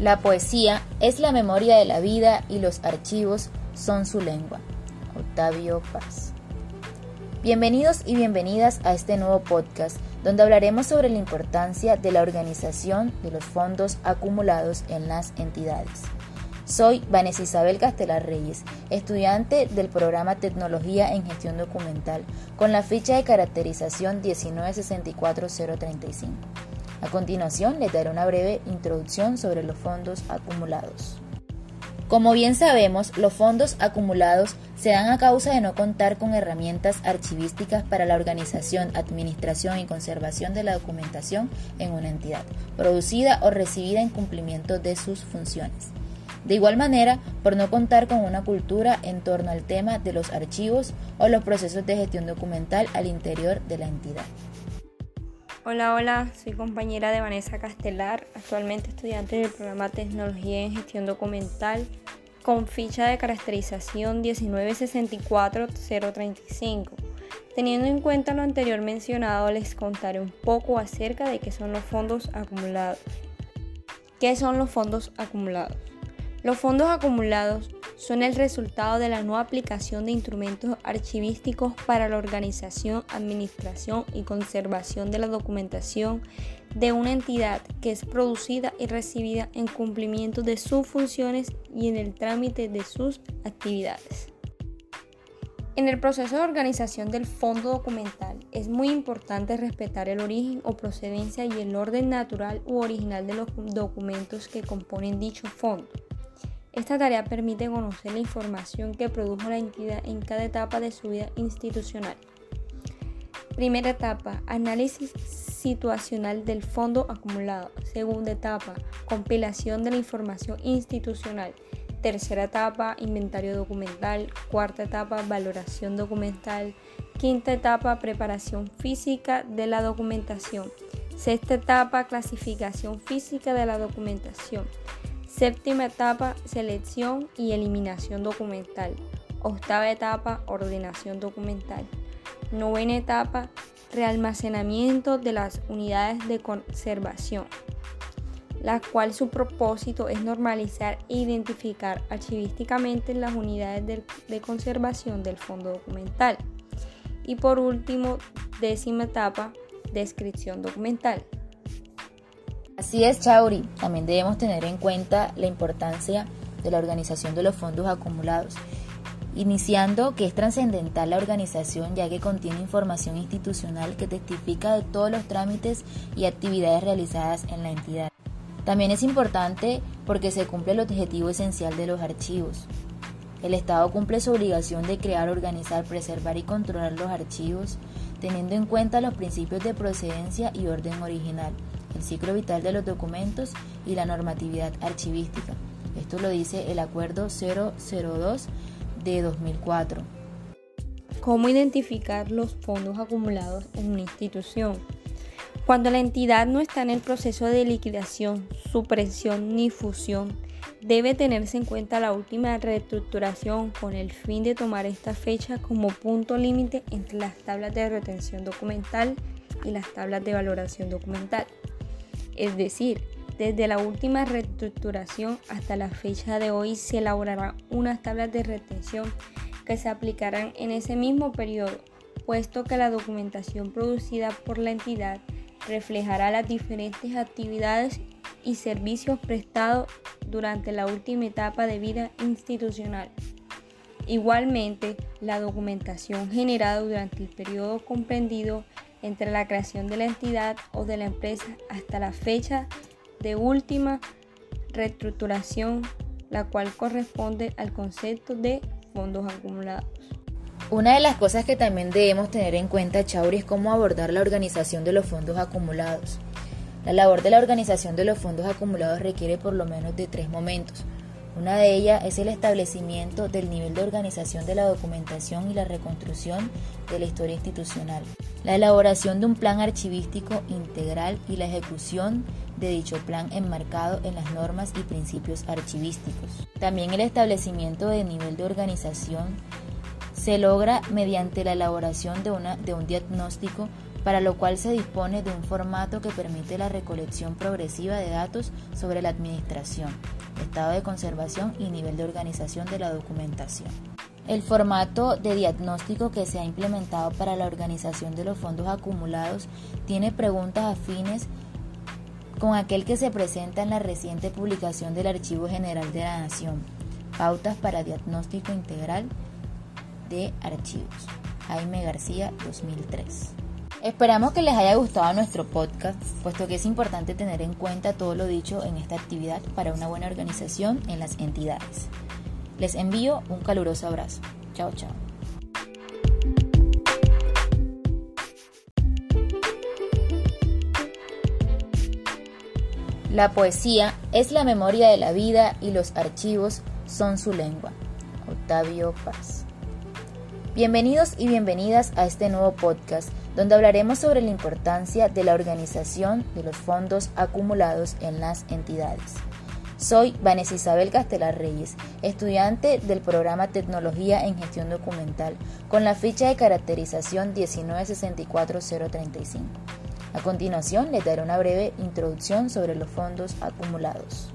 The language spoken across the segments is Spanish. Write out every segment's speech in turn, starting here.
La poesía es la memoria de la vida y los archivos son su lengua. Octavio Paz. Bienvenidos y bienvenidas a este nuevo podcast donde hablaremos sobre la importancia de la organización de los fondos acumulados en las entidades. Soy Vanessa Isabel Castelar Reyes, estudiante del programa Tecnología en Gestión Documental, con la ficha de caracterización 1964035. A continuación, les daré una breve introducción sobre los fondos acumulados. Como bien sabemos, los fondos acumulados se dan a causa de no contar con herramientas archivísticas para la organización, administración y conservación de la documentación en una entidad, producida o recibida en cumplimiento de sus funciones. De igual manera, por no contar con una cultura en torno al tema de los archivos o los procesos de gestión documental al interior de la entidad. Hola, hola, soy compañera de Vanessa Castelar, actualmente estudiante del programa Tecnología en Gestión Documental con ficha de caracterización 1964035. Teniendo en cuenta lo anterior mencionado, les contaré un poco acerca de qué son los fondos acumulados. ¿Qué son los fondos acumulados? Los fondos acumulados son el resultado de la no aplicación de instrumentos archivísticos para la organización, administración y conservación de la documentación de una entidad que es producida y recibida en cumplimiento de sus funciones y en el trámite de sus actividades. En el proceso de organización del fondo documental es muy importante respetar el origen o procedencia y el orden natural u original de los documentos que componen dicho fondo. Esta tarea permite conocer la información que produjo la entidad en cada etapa de su vida institucional. Primera etapa, análisis situacional del fondo acumulado. Segunda etapa, compilación de la información institucional. Tercera etapa, inventario documental. Cuarta etapa, valoración documental. Quinta etapa, preparación física de la documentación. Sexta etapa, clasificación física de la documentación. Séptima etapa, selección y eliminación documental. Octava etapa, ordenación documental. Novena etapa, realmacenamiento de las unidades de conservación, la cual su propósito es normalizar e identificar archivísticamente las unidades de, de conservación del fondo documental. Y por último, décima etapa, descripción documental. Así es, Chauri. También debemos tener en cuenta la importancia de la organización de los fondos acumulados, iniciando que es trascendental la organización ya que contiene información institucional que testifica de todos los trámites y actividades realizadas en la entidad. También es importante porque se cumple el objetivo esencial de los archivos. El Estado cumple su obligación de crear, organizar, preservar y controlar los archivos, teniendo en cuenta los principios de procedencia y orden original el ciclo vital de los documentos y la normatividad archivística. Esto lo dice el Acuerdo 002 de 2004. ¿Cómo identificar los fondos acumulados en una institución? Cuando la entidad no está en el proceso de liquidación, supresión ni fusión, debe tenerse en cuenta la última reestructuración con el fin de tomar esta fecha como punto límite entre las tablas de retención documental y las tablas de valoración documental. Es decir, desde la última reestructuración hasta la fecha de hoy se elaborarán unas tablas de retención que se aplicarán en ese mismo periodo, puesto que la documentación producida por la entidad reflejará las diferentes actividades y servicios prestados durante la última etapa de vida institucional. Igualmente, la documentación generada durante el periodo comprendido entre la creación de la entidad o de la empresa hasta la fecha de última reestructuración, la cual corresponde al concepto de fondos acumulados. Una de las cosas que también debemos tener en cuenta, Chauri, es cómo abordar la organización de los fondos acumulados. La labor de la organización de los fondos acumulados requiere por lo menos de tres momentos. Una de ellas es el establecimiento del nivel de organización de la documentación y la reconstrucción de la historia institucional, la elaboración de un plan archivístico integral y la ejecución de dicho plan enmarcado en las normas y principios archivísticos. También el establecimiento de nivel de organización se logra mediante la elaboración de, una, de un diagnóstico para lo cual se dispone de un formato que permite la recolección progresiva de datos sobre la administración, estado de conservación y nivel de organización de la documentación. El formato de diagnóstico que se ha implementado para la organización de los fondos acumulados tiene preguntas afines con aquel que se presenta en la reciente publicación del Archivo General de la Nación, Pautas para Diagnóstico Integral de Archivos, Jaime García 2003. Esperamos que les haya gustado nuestro podcast, puesto que es importante tener en cuenta todo lo dicho en esta actividad para una buena organización en las entidades. Les envío un caluroso abrazo. Chao, chao. La poesía es la memoria de la vida y los archivos son su lengua. Octavio Paz. Bienvenidos y bienvenidas a este nuevo podcast donde hablaremos sobre la importancia de la organización de los fondos acumulados en las entidades. Soy Vanessa Isabel Castelar Reyes, estudiante del programa Tecnología en Gestión Documental, con la ficha de caracterización 1964035. A continuación les daré una breve introducción sobre los fondos acumulados.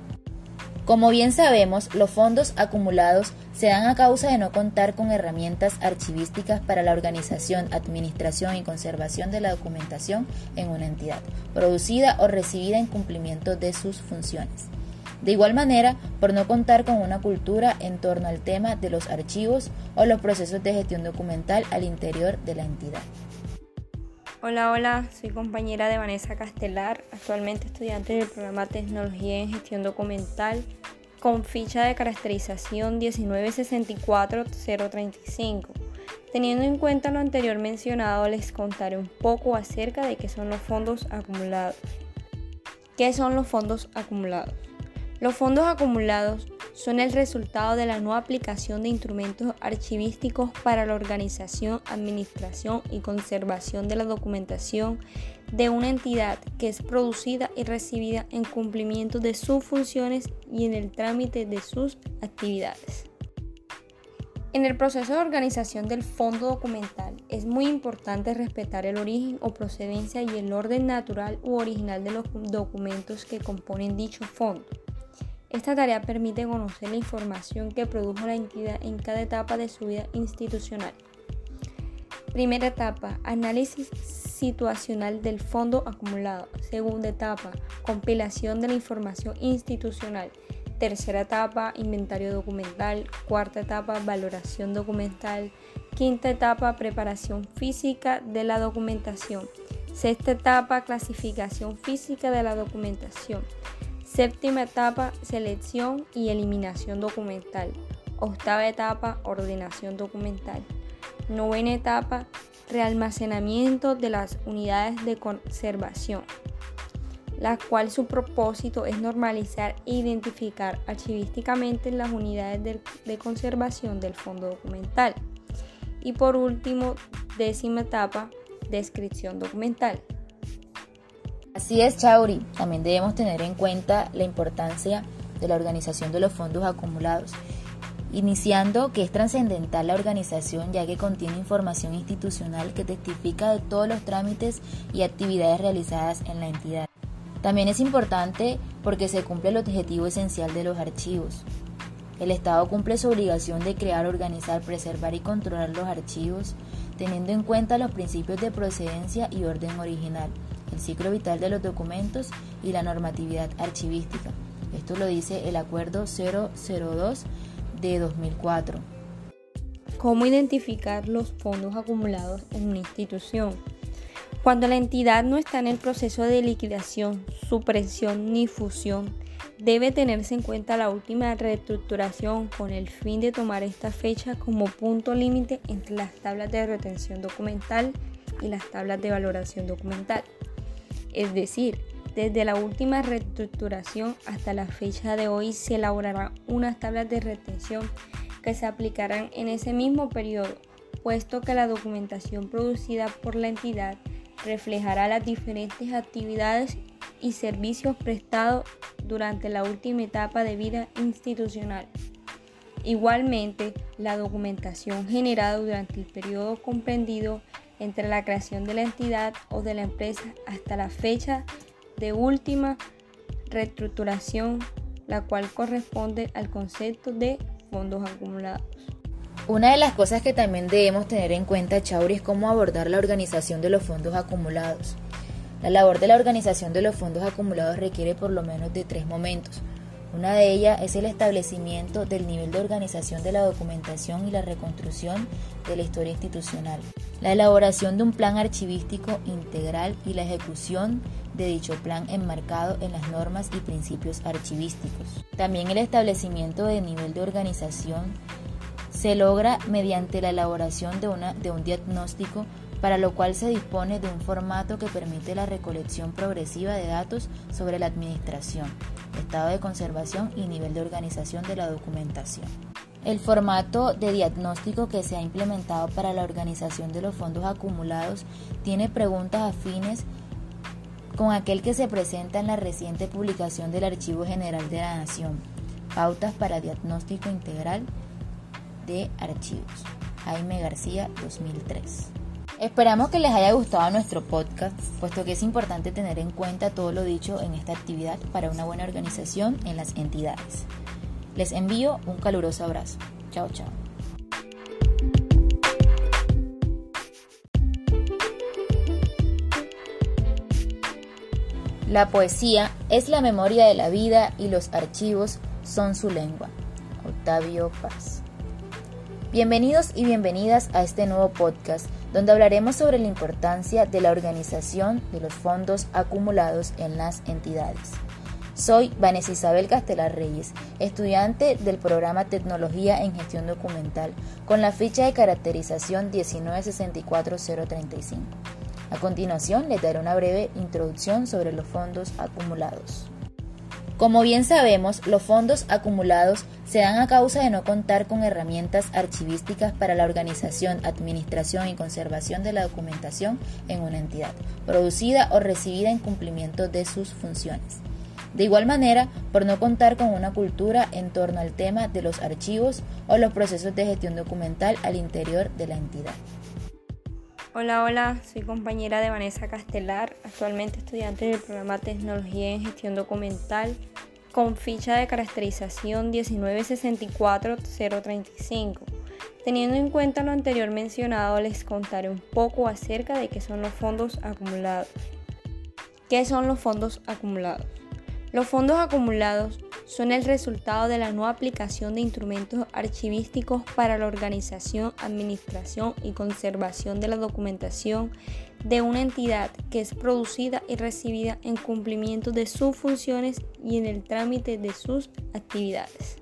Como bien sabemos, los fondos acumulados se dan a causa de no contar con herramientas archivísticas para la organización, administración y conservación de la documentación en una entidad, producida o recibida en cumplimiento de sus funciones. De igual manera, por no contar con una cultura en torno al tema de los archivos o los procesos de gestión documental al interior de la entidad. Hola, hola, soy compañera de Vanessa Castelar, actualmente estudiante del programa Tecnología en Gestión Documental con ficha de caracterización 1964035. Teniendo en cuenta lo anterior mencionado, les contaré un poco acerca de qué son los fondos acumulados. ¿Qué son los fondos acumulados? Los fondos acumulados son el resultado de la nueva aplicación de instrumentos archivísticos para la organización, administración y conservación de la documentación de una entidad que es producida y recibida en cumplimiento de sus funciones y en el trámite de sus actividades. En el proceso de organización del fondo documental es muy importante respetar el origen o procedencia y el orden natural u original de los documentos que componen dicho fondo. Esta tarea permite conocer la información que produjo la entidad en cada etapa de su vida institucional. Primera etapa, análisis situacional del fondo acumulado. Segunda etapa, compilación de la información institucional. Tercera etapa, inventario documental. Cuarta etapa, valoración documental. Quinta etapa, preparación física de la documentación. Sexta etapa, clasificación física de la documentación. Séptima etapa, selección y eliminación documental. Octava etapa, ordenación documental. Novena etapa, realmacenamiento de las unidades de conservación, la cual su propósito es normalizar e identificar archivísticamente las unidades de, de conservación del fondo documental. Y por último, décima etapa, descripción documental. Así es, Chauri. También debemos tener en cuenta la importancia de la organización de los fondos acumulados, iniciando que es trascendental la organización ya que contiene información institucional que testifica de todos los trámites y actividades realizadas en la entidad. También es importante porque se cumple el objetivo esencial de los archivos. El Estado cumple su obligación de crear, organizar, preservar y controlar los archivos, teniendo en cuenta los principios de procedencia y orden original el ciclo vital de los documentos y la normatividad archivística. Esto lo dice el Acuerdo 002 de 2004. ¿Cómo identificar los fondos acumulados en una institución? Cuando la entidad no está en el proceso de liquidación, supresión ni fusión, debe tenerse en cuenta la última reestructuración con el fin de tomar esta fecha como punto límite entre las tablas de retención documental y las tablas de valoración documental. Es decir, desde la última reestructuración hasta la fecha de hoy se elaborarán unas tablas de retención que se aplicarán en ese mismo periodo, puesto que la documentación producida por la entidad reflejará las diferentes actividades y servicios prestados durante la última etapa de vida institucional. Igualmente, la documentación generada durante el periodo comprendido entre la creación de la entidad o de la empresa hasta la fecha de última reestructuración, la cual corresponde al concepto de fondos acumulados. Una de las cosas que también debemos tener en cuenta, Chauri, es cómo abordar la organización de los fondos acumulados. La labor de la organización de los fondos acumulados requiere por lo menos de tres momentos. Una de ellas es el establecimiento del nivel de organización de la documentación y la reconstrucción de la historia institucional, la elaboración de un plan archivístico integral y la ejecución de dicho plan enmarcado en las normas y principios archivísticos. También el establecimiento del nivel de organización se logra mediante la elaboración de, una, de un diagnóstico para lo cual se dispone de un formato que permite la recolección progresiva de datos sobre la administración, estado de conservación y nivel de organización de la documentación. El formato de diagnóstico que se ha implementado para la organización de los fondos acumulados tiene preguntas afines con aquel que se presenta en la reciente publicación del Archivo General de la Nación, Pautas para Diagnóstico Integral de Archivos, Jaime García 2003. Esperamos que les haya gustado nuestro podcast, puesto que es importante tener en cuenta todo lo dicho en esta actividad para una buena organización en las entidades. Les envío un caluroso abrazo. Chao, chao. La poesía es la memoria de la vida y los archivos son su lengua. Octavio Paz. Bienvenidos y bienvenidas a este nuevo podcast donde hablaremos sobre la importancia de la organización de los fondos acumulados en las entidades. Soy Vanessa Isabel Castelar Reyes, estudiante del programa Tecnología en Gestión Documental, con la ficha de caracterización 1964035. A continuación, les daré una breve introducción sobre los fondos acumulados. Como bien sabemos, los fondos acumulados se dan a causa de no contar con herramientas archivísticas para la organización, administración y conservación de la documentación en una entidad, producida o recibida en cumplimiento de sus funciones. De igual manera, por no contar con una cultura en torno al tema de los archivos o los procesos de gestión documental al interior de la entidad. Hola, hola, soy compañera de Vanessa Castelar, actualmente estudiante del programa Tecnología en Gestión Documental con ficha de caracterización 1964035. Teniendo en cuenta lo anterior mencionado, les contaré un poco acerca de qué son los fondos acumulados. ¿Qué son los fondos acumulados? Los fondos acumulados son el resultado de la no aplicación de instrumentos archivísticos para la organización, administración y conservación de la documentación de una entidad que es producida y recibida en cumplimiento de sus funciones y en el trámite de sus actividades.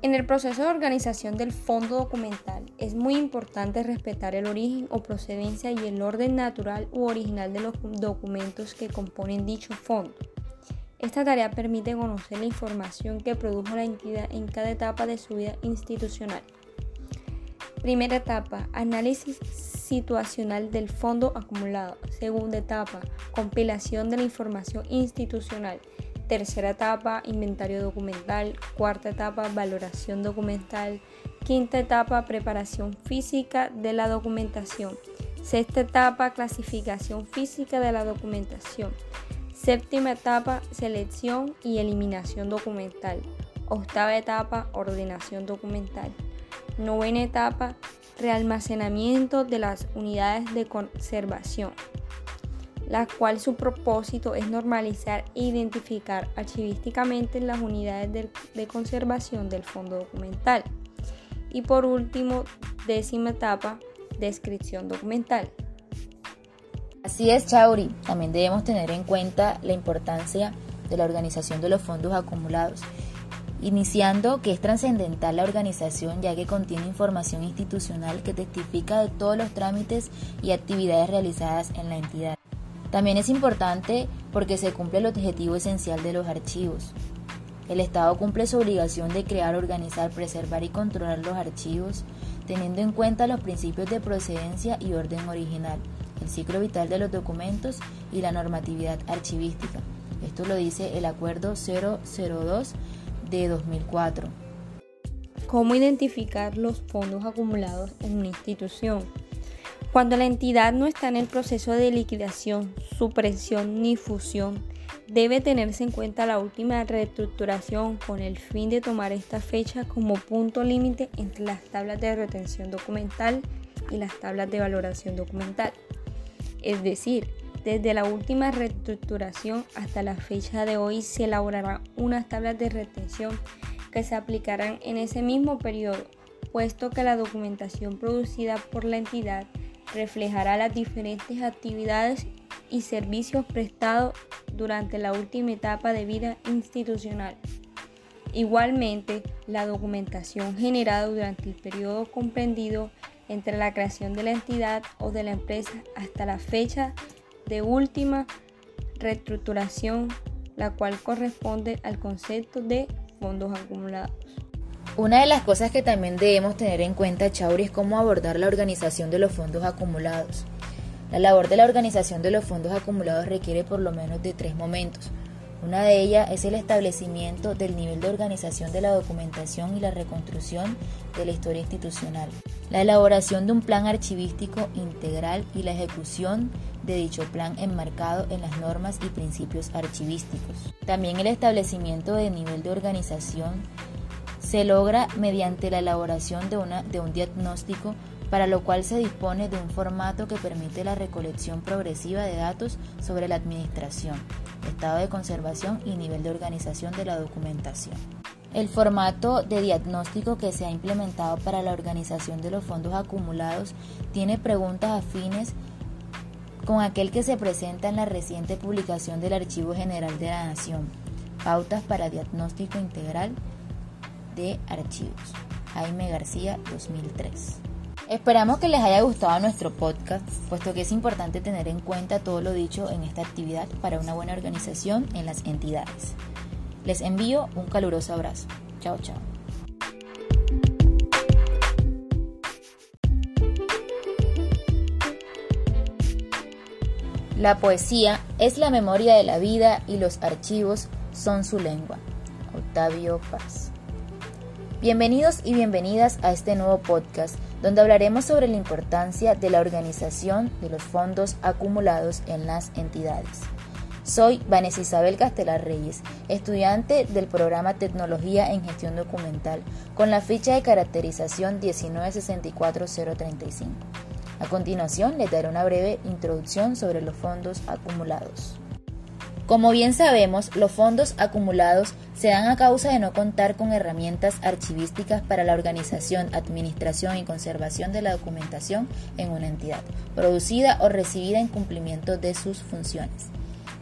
En el proceso de organización del fondo documental es muy importante respetar el origen o procedencia y el orden natural u original de los documentos que componen dicho fondo. Esta tarea permite conocer la información que produjo la entidad en cada etapa de su vida institucional. Primera etapa, análisis situacional del fondo acumulado. Segunda etapa, compilación de la información institucional. Tercera etapa, inventario documental. Cuarta etapa, valoración documental. Quinta etapa, preparación física de la documentación. Sexta etapa, clasificación física de la documentación. Séptima etapa, selección y eliminación documental. Octava etapa, ordenación documental. Novena etapa, realmacenamiento de las unidades de conservación, la cual su propósito es normalizar e identificar archivísticamente las unidades de, de conservación del fondo documental. Y por último, décima etapa, descripción documental. Así es, Chauri. También debemos tener en cuenta la importancia de la organización de los fondos acumulados, iniciando que es trascendental la organización ya que contiene información institucional que testifica de todos los trámites y actividades realizadas en la entidad. También es importante porque se cumple el objetivo esencial de los archivos. El Estado cumple su obligación de crear, organizar, preservar y controlar los archivos, teniendo en cuenta los principios de procedencia y orden original el ciclo vital de los documentos y la normatividad archivística. Esto lo dice el Acuerdo 002 de 2004. ¿Cómo identificar los fondos acumulados en una institución? Cuando la entidad no está en el proceso de liquidación, supresión ni fusión, debe tenerse en cuenta la última reestructuración con el fin de tomar esta fecha como punto límite entre las tablas de retención documental y las tablas de valoración documental. Es decir, desde la última reestructuración hasta la fecha de hoy se elaborarán unas tablas de retención que se aplicarán en ese mismo periodo, puesto que la documentación producida por la entidad reflejará las diferentes actividades y servicios prestados durante la última etapa de vida institucional. Igualmente, la documentación generada durante el periodo comprendido entre la creación de la entidad o de la empresa hasta la fecha de última reestructuración, la cual corresponde al concepto de fondos acumulados. Una de las cosas que también debemos tener en cuenta, Chauri, es cómo abordar la organización de los fondos acumulados. La labor de la organización de los fondos acumulados requiere por lo menos de tres momentos. Una de ellas es el establecimiento del nivel de organización de la documentación y la reconstrucción de la historia institucional, la elaboración de un plan archivístico integral y la ejecución de dicho plan enmarcado en las normas y principios archivísticos. También el establecimiento del nivel de organización se logra mediante la elaboración de, una, de un diagnóstico para lo cual se dispone de un formato que permite la recolección progresiva de datos sobre la administración, estado de conservación y nivel de organización de la documentación. El formato de diagnóstico que se ha implementado para la organización de los fondos acumulados tiene preguntas afines con aquel que se presenta en la reciente publicación del Archivo General de la Nación, Pautas para Diagnóstico Integral de Archivos. Jaime García 2003. Esperamos que les haya gustado nuestro podcast, puesto que es importante tener en cuenta todo lo dicho en esta actividad para una buena organización en las entidades. Les envío un caluroso abrazo. Chao, chao. La poesía es la memoria de la vida y los archivos son su lengua. Octavio Paz. Bienvenidos y bienvenidas a este nuevo podcast donde hablaremos sobre la importancia de la organización de los fondos acumulados en las entidades. Soy Vanessa Isabel Castelar Reyes, estudiante del programa Tecnología en Gestión Documental, con la ficha de caracterización 1964035. A continuación, les daré una breve introducción sobre los fondos acumulados. Como bien sabemos, los fondos acumulados se dan a causa de no contar con herramientas archivísticas para la organización, administración y conservación de la documentación en una entidad, producida o recibida en cumplimiento de sus funciones.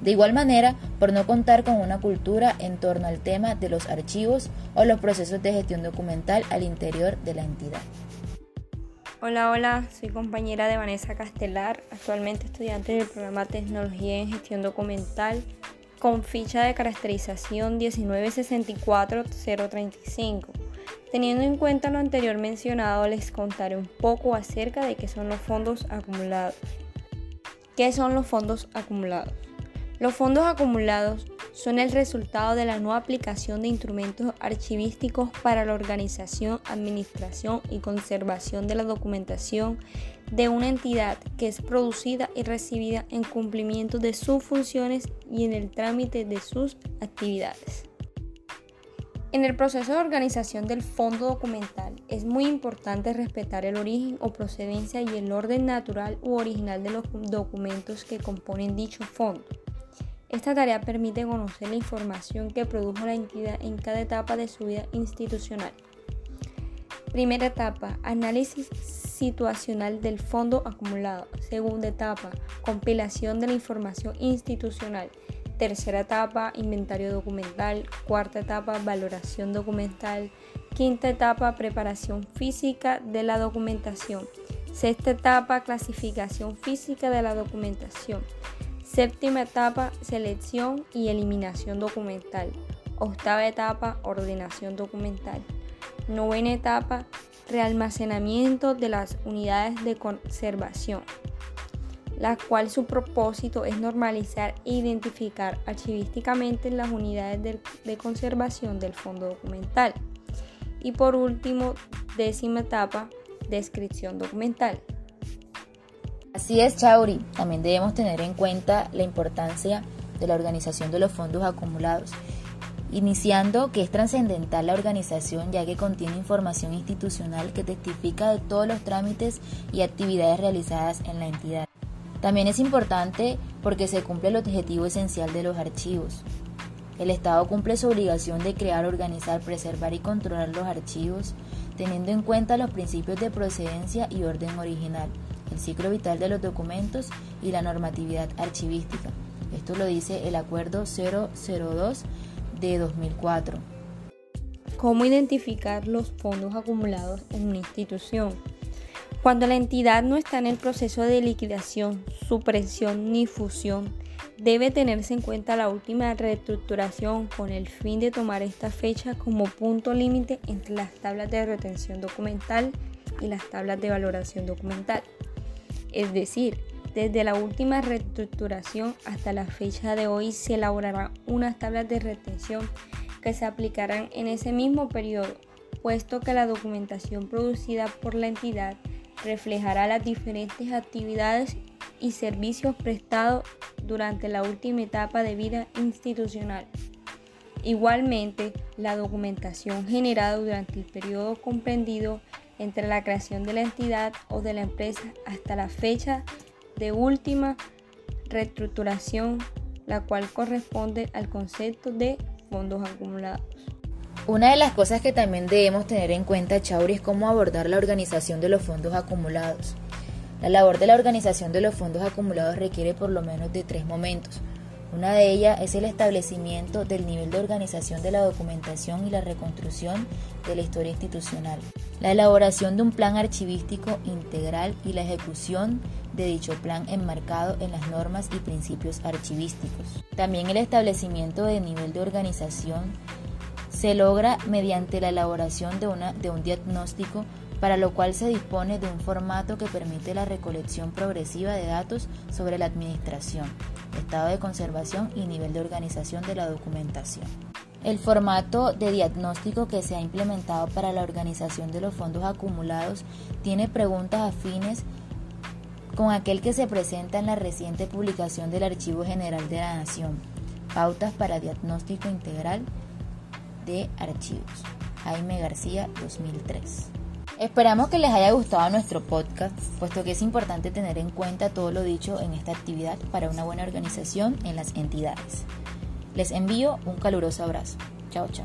De igual manera, por no contar con una cultura en torno al tema de los archivos o los procesos de gestión documental al interior de la entidad. Hola, hola, soy compañera de Vanessa Castelar, actualmente estudiante del programa Tecnología en Gestión Documental con ficha de caracterización 1964035. Teniendo en cuenta lo anterior mencionado, les contaré un poco acerca de qué son los fondos acumulados. ¿Qué son los fondos acumulados? Los fondos acumulados son el resultado de la no aplicación de instrumentos archivísticos para la organización, administración y conservación de la documentación de una entidad que es producida y recibida en cumplimiento de sus funciones y en el trámite de sus actividades. En el proceso de organización del fondo documental es muy importante respetar el origen o procedencia y el orden natural u original de los documentos que componen dicho fondo. Esta tarea permite conocer la información que produjo la entidad en cada etapa de su vida institucional. Primera etapa, análisis situacional del fondo acumulado. Segunda etapa, compilación de la información institucional. Tercera etapa, inventario documental. Cuarta etapa, valoración documental. Quinta etapa, preparación física de la documentación. Sexta etapa, clasificación física de la documentación. Séptima etapa, selección y eliminación documental. Octava etapa, ordenación documental. Novena etapa, realmacenamiento de las unidades de conservación, la cual su propósito es normalizar e identificar archivísticamente las unidades de, de conservación del fondo documental. Y por último, décima etapa, descripción documental. Así es, Chauri. También debemos tener en cuenta la importancia de la organización de los fondos acumulados, iniciando que es trascendental la organización ya que contiene información institucional que testifica de todos los trámites y actividades realizadas en la entidad. También es importante porque se cumple el objetivo esencial de los archivos. El Estado cumple su obligación de crear, organizar, preservar y controlar los archivos, teniendo en cuenta los principios de procedencia y orden original el ciclo vital de los documentos y la normatividad archivística. Esto lo dice el Acuerdo 002 de 2004. ¿Cómo identificar los fondos acumulados en una institución? Cuando la entidad no está en el proceso de liquidación, supresión ni fusión, debe tenerse en cuenta la última reestructuración con el fin de tomar esta fecha como punto límite entre las tablas de retención documental y las tablas de valoración documental. Es decir, desde la última reestructuración hasta la fecha de hoy se elaborarán unas tablas de retención que se aplicarán en ese mismo periodo, puesto que la documentación producida por la entidad reflejará las diferentes actividades y servicios prestados durante la última etapa de vida institucional. Igualmente, la documentación generada durante el periodo comprendido entre la creación de la entidad o de la empresa hasta la fecha de última reestructuración, la cual corresponde al concepto de fondos acumulados. Una de las cosas que también debemos tener en cuenta, Chauri, es cómo abordar la organización de los fondos acumulados. La labor de la organización de los fondos acumulados requiere por lo menos de tres momentos. Una de ellas es el establecimiento del nivel de organización de la documentación y la reconstrucción de la historia institucional, la elaboración de un plan archivístico integral y la ejecución de dicho plan enmarcado en las normas y principios archivísticos. También el establecimiento del nivel de organización se logra mediante la elaboración de, una, de un diagnóstico para lo cual se dispone de un formato que permite la recolección progresiva de datos sobre la administración, estado de conservación y nivel de organización de la documentación. El formato de diagnóstico que se ha implementado para la organización de los fondos acumulados tiene preguntas afines con aquel que se presenta en la reciente publicación del Archivo General de la Nación, Pautas para Diagnóstico Integral de Archivos, Jaime García 2003. Esperamos que les haya gustado nuestro podcast, puesto que es importante tener en cuenta todo lo dicho en esta actividad para una buena organización en las entidades. Les envío un caluroso abrazo. Chao, chao.